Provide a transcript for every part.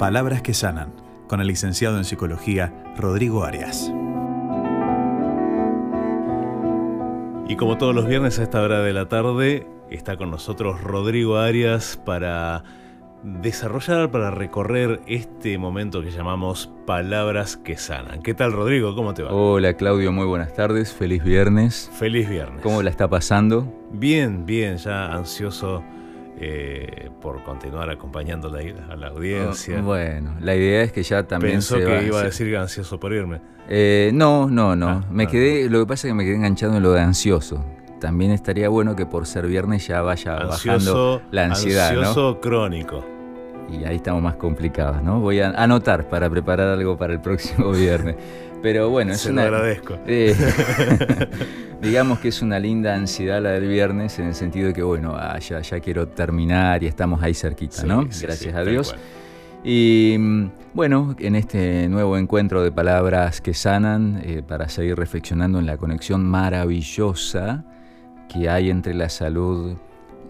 Palabras que sanan, con el licenciado en psicología Rodrigo Arias. Y como todos los viernes a esta hora de la tarde, está con nosotros Rodrigo Arias para desarrollar, para recorrer este momento que llamamos Palabras que Sanan. ¿Qué tal Rodrigo? ¿Cómo te va? Hola Claudio, muy buenas tardes, feliz viernes. Feliz viernes. ¿Cómo la está pasando? Bien, bien, ya ansioso eh, por continuar acompañando a la audiencia. Oh, bueno, la idea es que ya también Pensó que iba a decir ansioso por irme. Eh, no, no, no. Ah, me ah, quedé, lo que pasa es que me quedé enganchado en lo de ansioso también estaría bueno que por ser viernes ya vaya bajando la ansiedad. Ansioso crónico. Y ahí estamos más complicados, ¿no? Voy a anotar para preparar algo para el próximo viernes. Pero bueno, es Se una, lo agradezco. Eh, digamos que es una linda ansiedad la del viernes en el sentido de que, bueno, ah, ya, quiero terminar y estamos ahí cerquita, ¿no? Gracias a Dios. Y mm, bueno, en este nuevo encuentro de palabras que sanan, eh, para seguir reflexionando en la conexión maravillosa que hay entre la salud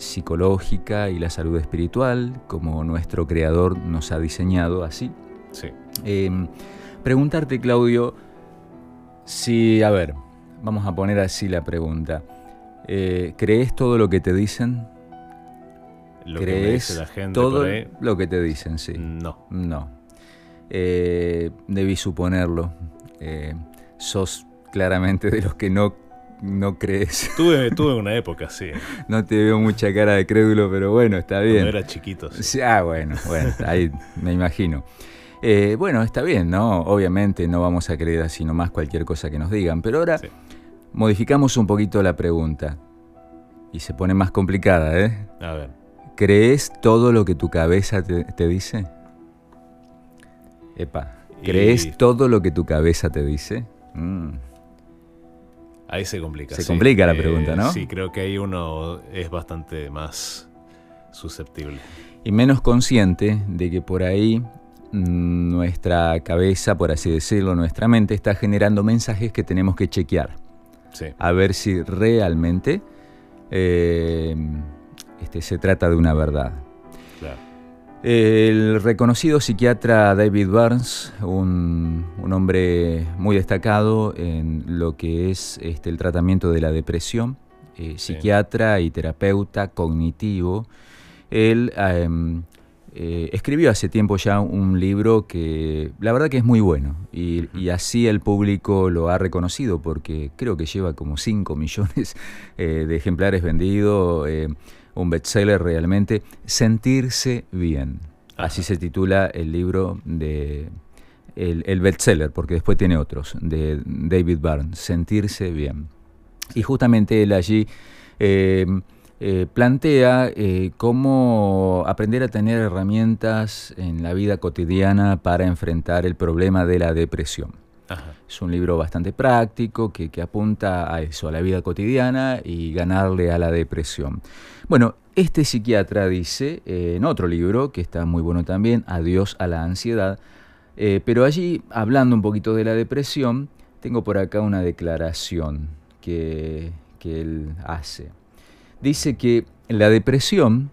psicológica y la salud espiritual, como nuestro creador nos ha diseñado así. Sí. Em, preguntarte, Claudio, si, a ver, vamos a poner así la pregunta. Eh, ¿Crees todo lo que te dicen? Lo ¿Crees la gente todo lo que te dicen? Sí. No. No. Eh, debí suponerlo. Eh, sos claramente de los que no no crees. Tuve, tuve una época, sí. No te veo mucha cara de crédulo, pero bueno, está bien. Cuando era chiquito. Sí. Ah, bueno, bueno, ahí me imagino. Eh, bueno, está bien, ¿no? Obviamente no vamos a creer así nomás cualquier cosa que nos digan, pero ahora modificamos un poquito la pregunta. Y se pone más complicada, ¿eh? A ver. ¿Crees todo lo que tu cabeza te, dice? Epa, ¿crees todo lo que tu cabeza te dice? Mm. Ahí se complica. Se complica la pregunta, ¿no? Sí, creo que ahí uno es bastante más susceptible. Y menos consciente de que por ahí nuestra cabeza, por así decirlo, nuestra mente está generando mensajes que tenemos que chequear. Sí. A ver si realmente eh, este, se trata de una verdad. El reconocido psiquiatra David Burns, un, hombre muy destacado en lo que es este, el tratamiento de la depresión, eh, psiquiatra y terapeuta cognitivo, él em, eh, escribió hace tiempo ya un libro que la verdad que es muy bueno y, así el público lo ha reconocido porque creo que lleva como 5 millones eh, de ejemplares vendidos un bestseller realmente, Sentirse bien. Así se titula el libro de el, el bestseller, porque después tiene otros, de David Byrne, Sentirse bien. Y justamente él allí eh, plantea eh, cómo aprender a tener herramientas en la vida cotidiana para enfrentar el problema de la depresión. Es un libro bastante práctico que, apunta a eso, a la vida cotidiana y ganarle a la depresión. Bueno, este psiquiatra dice eh, en otro libro, que está muy bueno también, Adiós a la ansiedad, pero allí, hablando un poquito de la depresión, tengo por acá una declaración que, que él hace. Dice que la depresión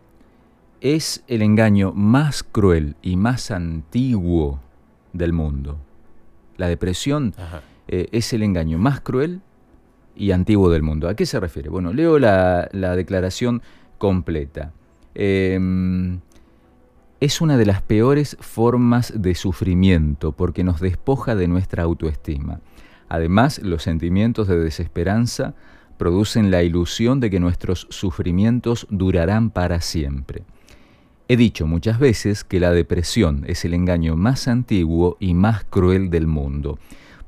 es el engaño más cruel y más antiguo del mundo. La depresión eh, es el engaño más cruel y antiguo del mundo. ¿A qué se refiere? Bueno, leo la, declaración completa. Em, es una de las peores formas de sufrimiento porque nos despoja de nuestra autoestima. Además, los sentimientos de desesperanza producen la ilusión de que nuestros sufrimientos durarán para siempre. He dicho muchas veces que la depresión es el engaño más antiguo y más cruel del mundo,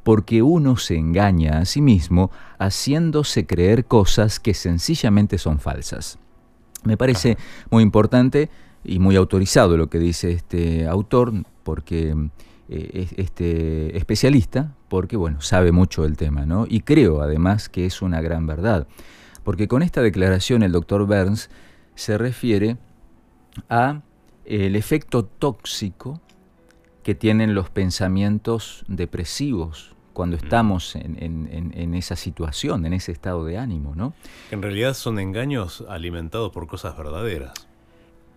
porque uno se engaña a sí mismo haciéndose creer cosas que sencillamente son falsas. Me parece muy importante y muy autorizado lo que dice este autor, porque eh, este especialista, porque bueno, sabe mucho del tema, ¿no? Y creo además que es una gran verdad, porque con esta declaración el doctor Burns se refiere a el efecto tóxico que tienen los pensamientos depresivos cuando mm. estamos en, esa situación, en ese estado de ánimo, ¿no? En realidad son engaños alimentados por cosas verdaderas.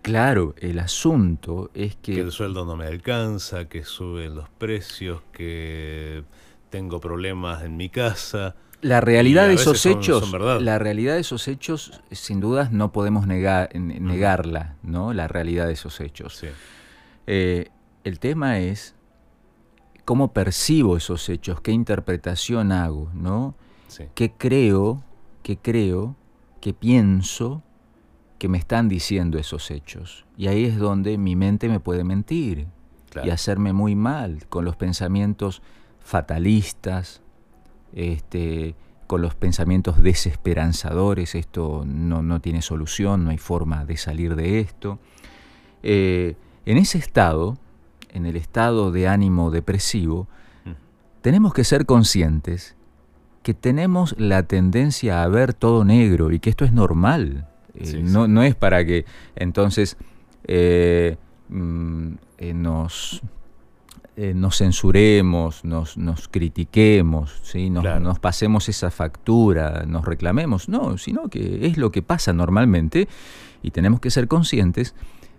Claro, el asunto es que... Que el sueldo no me alcanza, que suben los precios, que tengo problemas en mi casa. La realidad de esos hechos, la realidad de esos hechos, sin dudas no podemos negar, negarla, ¿no? La realidad de esos hechos. Eh, el tema es cómo percibo esos hechos, qué interpretación hago, ¿no? ¿Qué creo, qué creo, qué pienso que me están diciendo esos hechos? Y ahí es donde mi mente me puede mentir y hacerme muy mal con los pensamientos fatalistas, este, con los pensamientos desesperanzadores, esto no, tiene solución, no hay forma de salir de esto. Eh, en ese estado, en el estado de ánimo depresivo, mm. tenemos que ser conscientes que tenemos la tendencia a ver todo negro y que esto es normal. Eh, no, no, es para que entonces eh, mm, nos eh, nos censuremos, nos, nos critiquemos, ¿sí? nos, pasemos esa factura, nos reclamemos, no, sino que es lo que pasa normalmente y tenemos que ser conscientes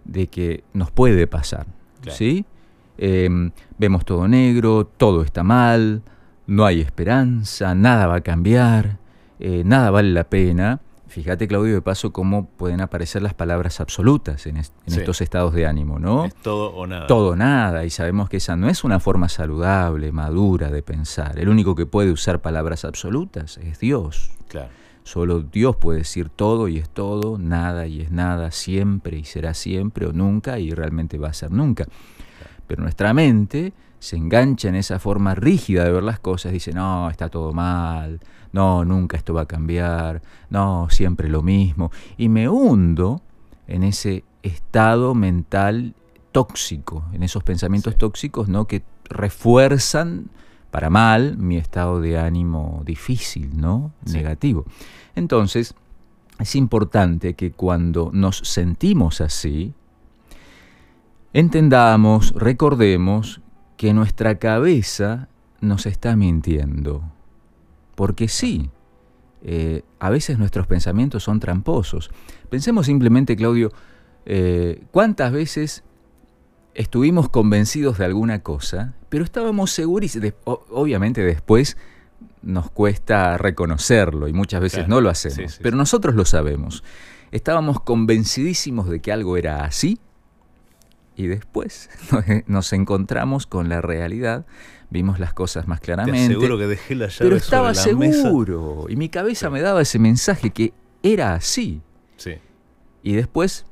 de que nos puede pasar. ¿sí? Em, vemos todo negro, todo está mal, no hay esperanza, nada va a cambiar, nada vale la pena. Fíjate, Claudio, de paso, cómo pueden aparecer las palabras absolutas en, estos estados de ánimo, ¿no? Es todo o nada. Todo o nada, y sabemos que esa no es una forma saludable, madura de pensar. El único que puede usar palabras absolutas es Dios. Claro. Solo Dios puede decir todo y es todo, nada y es nada, siempre y será siempre o nunca y realmente va a ser nunca. Pero nuestra mente se engancha en esa forma rígida de ver las cosas, dice, no, está todo mal, no, nunca esto va a cambiar, no, siempre lo mismo. Y me hundo en ese estado mental tóxico, en esos pensamientos tóxicos ¿no? que refuerzan para mal mi estado de ánimo difícil, ¿no? negativo. Entonces, es importante que cuando nos sentimos así, entendamos, recordemos que nuestra cabeza nos está mintiendo. Porque sí, eh, a veces nuestros pensamientos son tramposos. Pensemos simplemente, Claudio, eh, cuántas veces estuvimos convencidos de alguna cosa, pero estábamos seguros, obviamente después nos cuesta reconocerlo y muchas veces no lo hacemos, pero nosotros lo sabemos. Estábamos convencidísimos de que algo era así y después nos encontramos con la realidad vimos las cosas más claramente. seguro que dejé la llave Pero estaba seguro. Y mi cabeza me daba ese mensaje que era así. Sí. Y después,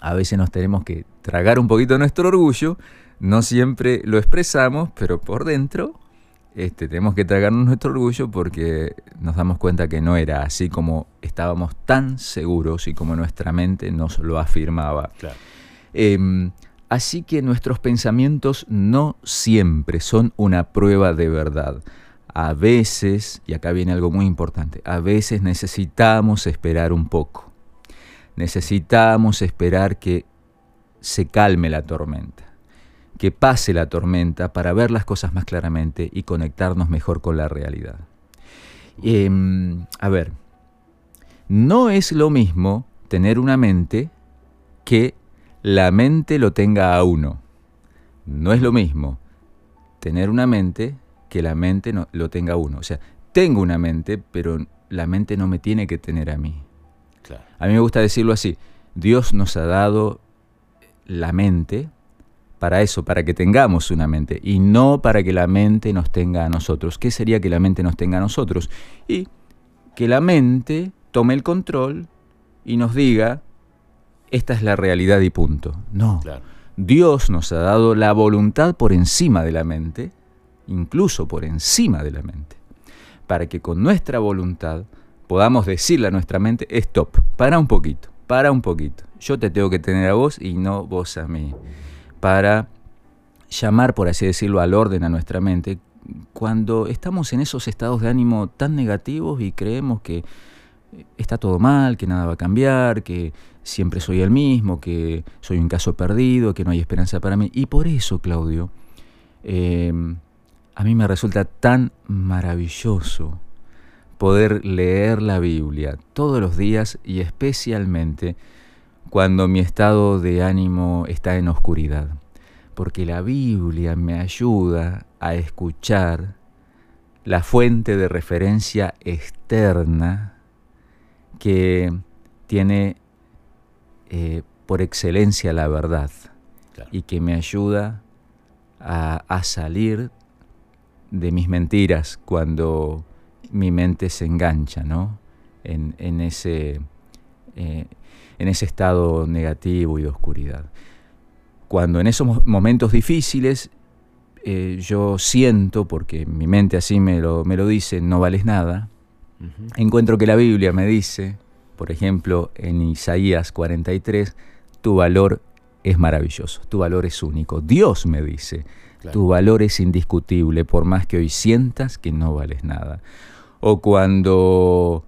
a veces nos tenemos que tragar un poquito nuestro orgullo. No siempre lo expresamos, pero por dentro este, tenemos que tragarnos nuestro orgullo porque nos damos cuenta que no era así como estábamos tan seguros y como nuestra mente nos lo afirmaba. Claro. Em, Así que nuestros pensamientos no siempre son una prueba de verdad. A veces, y acá viene algo muy importante, a veces necesitamos esperar un poco. Necesitamos esperar que se calme la tormenta, que pase la tormenta para ver las cosas más claramente y conectarnos mejor con la realidad. Em, a ver, no es lo mismo tener una mente que la mente lo tenga a uno. No es lo mismo tener una mente que la mente no, lo tenga a uno. O sea, tengo una mente, pero la mente no me tiene que tener a mí. A mí me gusta decirlo así. Dios nos ha dado la mente para eso, para que tengamos una mente, y no para que la mente nos tenga a nosotros. ¿Qué sería que la mente nos tenga a nosotros? Y que la mente tome el control y nos diga, esta es la realidad y punto. No. Dios nos ha dado la voluntad por encima de la mente, incluso por encima de la mente, para que con nuestra voluntad podamos decirle a nuestra mente, stop, para un poquito, para un poquito. Yo te tengo que tener a vos y no vos a mí. Para llamar, por así decirlo, al orden a nuestra mente cuando estamos en esos estados de ánimo tan negativos y creemos que está todo mal, que nada va a cambiar, que siempre soy el mismo, que soy un caso perdido, que no hay esperanza para mí. Y por eso, Claudio, em, a mí me resulta tan maravilloso poder leer la Biblia todos los días y especialmente cuando mi estado de ánimo está en oscuridad, porque la Biblia me ayuda a escuchar la fuente de referencia externa que tiene eh, por excelencia la verdad y que me ayuda a, salir de mis mentiras cuando mi mente se engancha ¿no? en, ese, eh, en ese estado negativo y de oscuridad. Cuando en esos momentos difíciles eh, yo siento, porque mi mente así me lo, me lo dice, no vales nada, encuentro que la Biblia me dice, por ejemplo, en Isaías 43, tu valor es maravilloso, tu valor es único. Dios me dice, tu valor es indiscutible, por más que hoy sientas que no vales nada. O cuando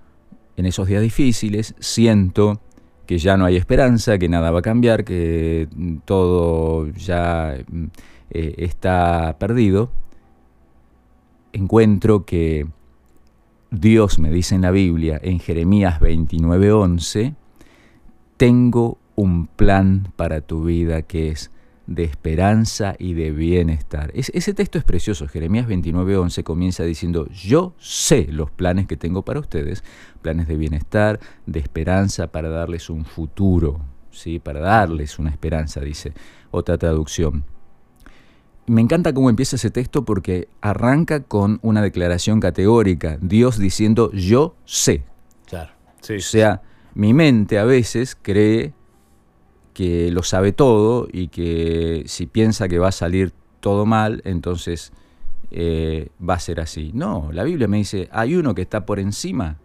en esos días difíciles siento que ya no hay esperanza, que nada va a cambiar, que todo ya eh, está perdido, encuentro que Dios me dice en la Biblia, en Jeremías 29:11, tengo un plan para tu vida que es de esperanza y de bienestar. ese texto es precioso. Jeremías 29:11 comienza diciendo, yo sé los planes que tengo para ustedes, planes de bienestar, de esperanza, para darles un futuro, ¿sí? para darles una esperanza, dice otra traducción me encanta cómo empieza ese texto porque arranca con una declaración categórica, Dios diciendo yo sé. Claro. O sea, mi mente a veces cree que lo sabe todo y que si piensa que va a salir todo mal, entonces eh, va a ser así. No, la Biblia me dice, hay uno que está por encima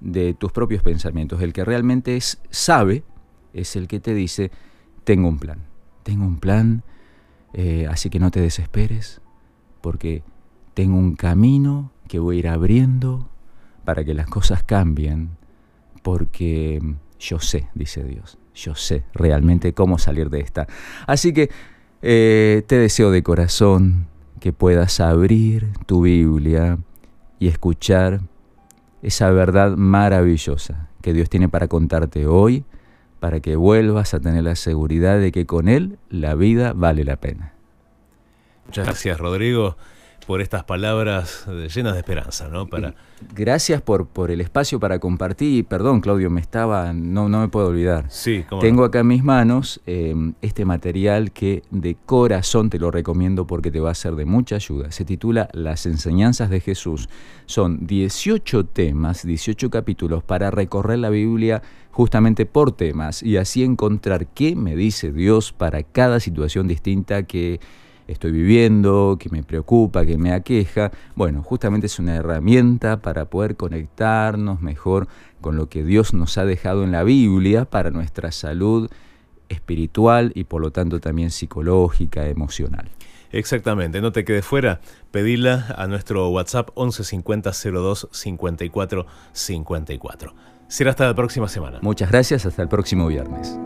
de tus propios pensamientos. El que realmente es, sabe es el que te dice, tengo un plan. Tengo un plan eh, así que no te desesperes, porque tengo un camino que voy a ir abriendo para que las cosas cambien, porque yo sé, dice Dios, yo sé realmente cómo salir de esta. Así que eh, te deseo de corazón que puedas abrir tu Biblia y escuchar esa verdad maravillosa que Dios tiene para contarte hoy para que vuelvas a tener la seguridad de que con Él la vida vale la pena. Muchas gracias, Rodrigo por estas palabras llenas de esperanza, ¿no? Para... Gracias por, por el espacio para compartir. Perdón, Claudio, me estaba, no, no me puedo olvidar. Sí, Tengo acá en mis manos em, este material que de corazón te lo recomiendo porque te va a ser de mucha ayuda. Se titula Las enseñanzas de Jesús. Son 18 temas, 18 capítulos para recorrer la Biblia justamente por temas y así encontrar qué me dice Dios para cada situación distinta que estoy viviendo, que me preocupa, que me aqueja. Bueno, justamente es una herramienta para poder conectarnos mejor con lo que Dios nos ha dejado en la Biblia para nuestra salud espiritual y por lo tanto también psicológica, emocional. Exactamente, no te quedes fuera, pedila a nuestro WhatsApp 1150 02 54 54. Será hasta la próxima semana. Muchas gracias, hasta el próximo viernes.